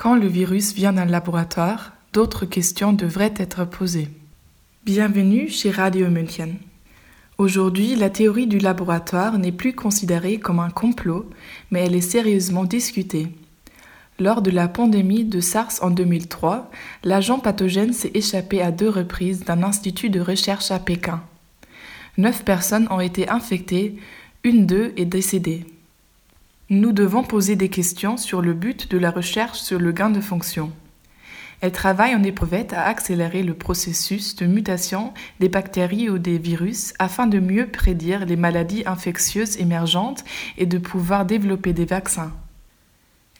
Quand le virus vient d'un laboratoire, d'autres questions devraient être posées. Bienvenue chez Radio München. Aujourd'hui, la théorie du laboratoire n'est plus considérée comme un complot, mais elle est sérieusement discutée. Lors de la pandémie de SARS en 2003, l'agent pathogène s'est échappé à deux reprises d'un institut de recherche à Pékin. Neuf personnes ont été infectées, une d'eux est décédée. Nous devons poser des questions sur le but de la recherche sur le gain de fonction. Elle travaille en éprouvette à accélérer le processus de mutation des bactéries ou des virus afin de mieux prédire les maladies infectieuses émergentes et de pouvoir développer des vaccins.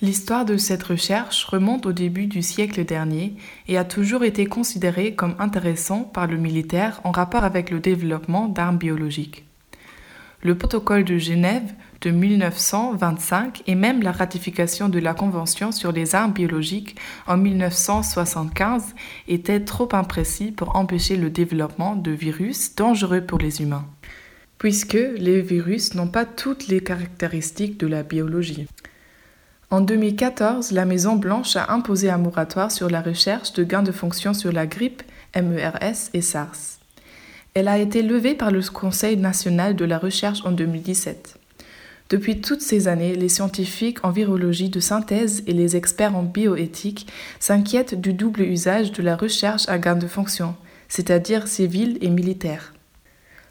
L'histoire de cette recherche remonte au début du siècle dernier et a toujours été considérée comme intéressante par le militaire en rapport avec le développement d'armes biologiques. Le protocole de Genève de 1925 et même la ratification de la Convention sur les armes biologiques en 1975 étaient trop imprécis pour empêcher le développement de virus dangereux pour les humains, puisque les virus n'ont pas toutes les caractéristiques de la biologie. En 2014, la Maison Blanche a imposé un moratoire sur la recherche de gains de fonction sur la grippe, MERS et SARS. Elle a été levée par le Conseil national de la recherche en 2017. Depuis toutes ces années, les scientifiques en virologie de synthèse et les experts en bioéthique s'inquiètent du double usage de la recherche à gain de fonction, c'est-à-dire civile et militaire.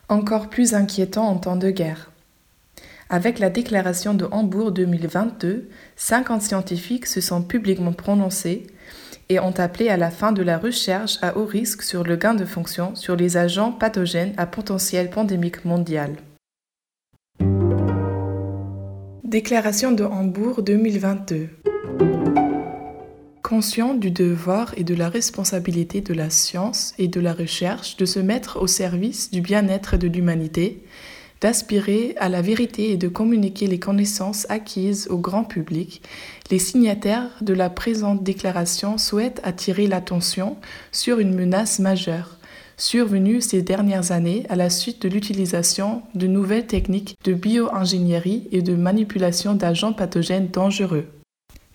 Encore plus inquiétant en temps de guerre. Avec la déclaration de Hambourg 2022, 50 scientifiques se sont publiquement prononcés et ont appelé à la fin de la recherche à haut risque sur le gain de fonction sur les agents pathogènes à potentiel pandémique mondial. Déclaration de Hambourg 2022. Conscient du devoir et de la responsabilité de la science et de la recherche de se mettre au service du bien-être de l'humanité, d'aspirer à la vérité et de communiquer les connaissances acquises au grand public, les signataires de la présente déclaration souhaitent attirer l'attention sur une menace majeure survenue ces dernières années à la suite de l'utilisation de nouvelles techniques de bioingénierie et de manipulation d'agents pathogènes dangereux.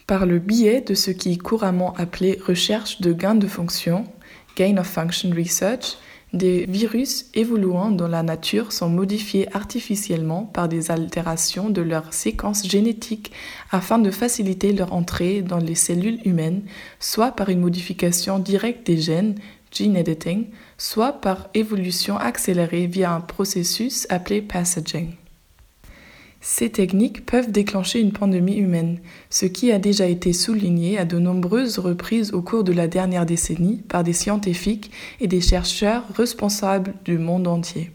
Par le biais de ce qui est couramment appelé recherche de gain de fonction, gain of function research, des virus évoluant dans la nature sont modifiés artificiellement par des altérations de leur séquence génétique afin de faciliter leur entrée dans les cellules humaines, soit par une modification directe des gènes, gene editing, soit par évolution accélérée via un processus appelé passaging. Ces techniques peuvent déclencher une pandémie humaine, ce qui a déjà été souligné à de nombreuses reprises au cours de la dernière décennie par des scientifiques et des chercheurs responsables du monde entier.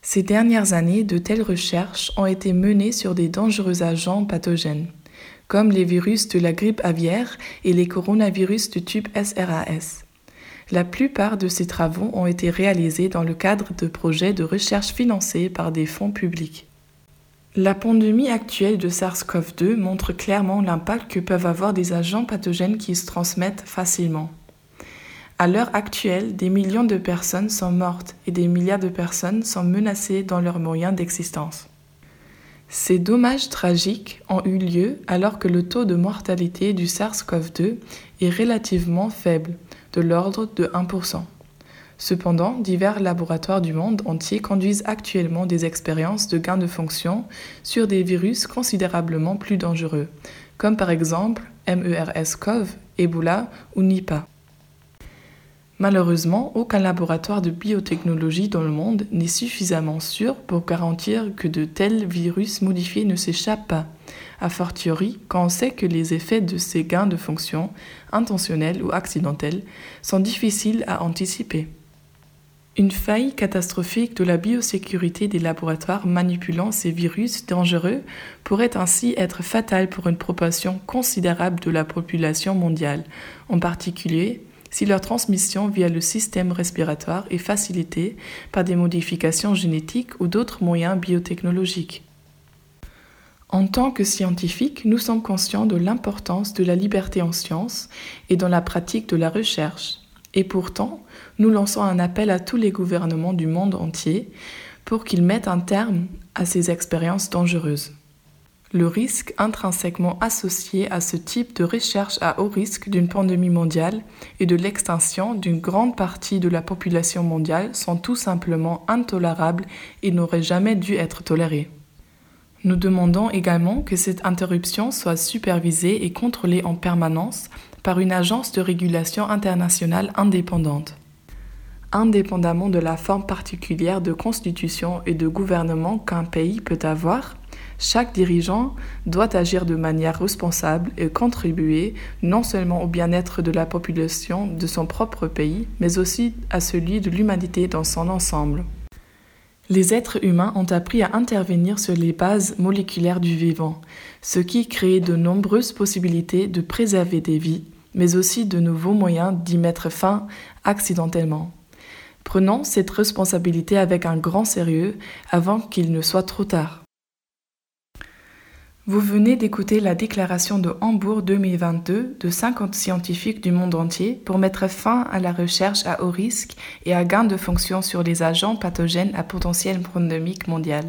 Ces dernières années, de telles recherches ont été menées sur des dangereux agents pathogènes, comme les virus de la grippe aviaire et les coronavirus de type SRAS. La plupart de ces travaux ont été réalisés dans le cadre de projets de recherche financés par des fonds publics. La pandémie actuelle de SARS-CoV-2 montre clairement l'impact que peuvent avoir des agents pathogènes qui se transmettent facilement. À l'heure actuelle, des millions de personnes sont mortes et des milliards de personnes sont menacées dans leurs moyens d'existence. Ces dommages tragiques ont eu lieu alors que le taux de mortalité du SARS-CoV-2 est relativement faible, de l'ordre de 1%. Cependant, divers laboratoires du monde entier conduisent actuellement des expériences de gain de fonction sur des virus considérablement plus dangereux, comme par exemple MERS-CoV, Ebola ou Nipah. Malheureusement, aucun laboratoire de biotechnologie dans le monde n'est suffisamment sûr pour garantir que de tels virus modifiés ne s'échappent pas, a fortiori quand on sait que les effets de ces gains de fonction, intentionnels ou accidentels, sont difficiles à anticiper. Une faille catastrophique de la biosécurité des laboratoires manipulant ces virus dangereux pourrait ainsi être fatale pour une proportion considérable de la population mondiale, en particulier si leur transmission via le système respiratoire est facilitée par des modifications génétiques ou d'autres moyens biotechnologiques. En tant que scientifiques, nous sommes conscients de l'importance de la liberté en sciences et dans la pratique de la recherche. Et pourtant, nous lançons un appel à tous les gouvernements du monde entier pour qu'ils mettent un terme à ces expériences dangereuses. le risque intrinsèquement associé à ce type de recherche à haut risque d'une pandémie mondiale et de l'extinction d'une grande partie de la population mondiale sont tout simplement intolérables et n'auraient jamais dû être tolérés. Nous demandons également que cette interruption soit supervisée et contrôlée en permanence par une agence de régulation internationale indépendante. Indépendamment de la forme particulière de constitution et de gouvernement qu'un pays peut avoir, chaque dirigeant doit agir de manière responsable et contribuer non seulement au bien-être de la population de son propre pays, mais aussi à celui de l'humanité dans son ensemble. Les êtres humains ont appris à intervenir sur les bases moléculaires du vivant, ce qui crée de nombreuses possibilités de préserver des vies, mais aussi de nouveaux moyens d'y mettre fin accidentellement. Prenons cette responsabilité avec un grand sérieux avant qu'il ne soit trop tard. Vous venez d'écouter la déclaration de Hambourg 2022 de 50 scientifiques du monde entier pour mettre fin à la recherche à haut risque et à gain de fonction sur les agents pathogènes à potentiel pandémique mondial.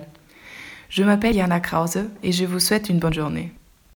Je m'appelle Yana Krause et je vous souhaite une bonne journée.